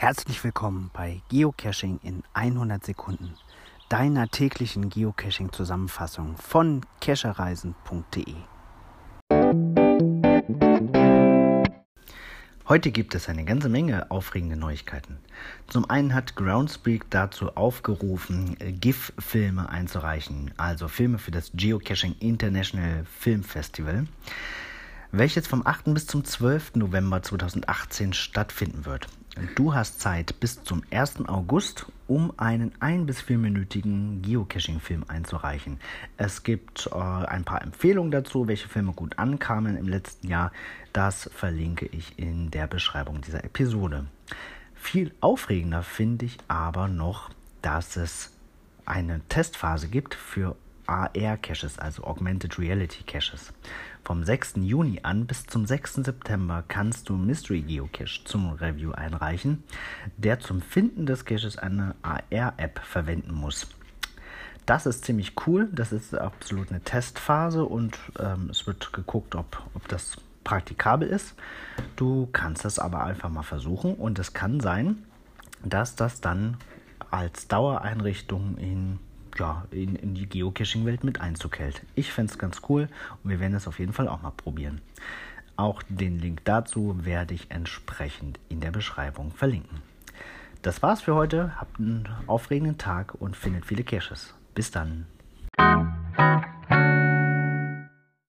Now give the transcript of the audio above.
Herzlich willkommen bei Geocaching in 100 Sekunden, deiner täglichen Geocaching-Zusammenfassung von cachereisen.de. Heute gibt es eine ganze Menge aufregende Neuigkeiten. Zum einen hat Groundspeak dazu aufgerufen, GIF-Filme einzureichen, also Filme für das Geocaching International Film Festival welches vom 8. bis zum 12. November 2018 stattfinden wird. Du hast Zeit bis zum 1. August, um einen ein- bis vierminütigen Geocaching-Film einzureichen. Es gibt äh, ein paar Empfehlungen dazu, welche Filme gut ankamen im letzten Jahr. Das verlinke ich in der Beschreibung dieser Episode. Viel aufregender finde ich aber noch, dass es eine Testphase gibt für AR-Caches, also Augmented Reality Caches. Vom 6. Juni an bis zum 6. September kannst du Mystery Geocache zum Review einreichen, der zum Finden des Caches eine AR-App verwenden muss. Das ist ziemlich cool, das ist absolut eine Testphase und ähm, es wird geguckt, ob, ob das praktikabel ist. Du kannst das aber einfach mal versuchen und es kann sein, dass das dann als Dauereinrichtung in ja, in, in die Geocaching-Welt mit Einzug hält. Ich fände es ganz cool und wir werden es auf jeden Fall auch mal probieren. Auch den Link dazu werde ich entsprechend in der Beschreibung verlinken. Das war's für heute. Habt einen aufregenden Tag und findet viele Caches. Bis dann.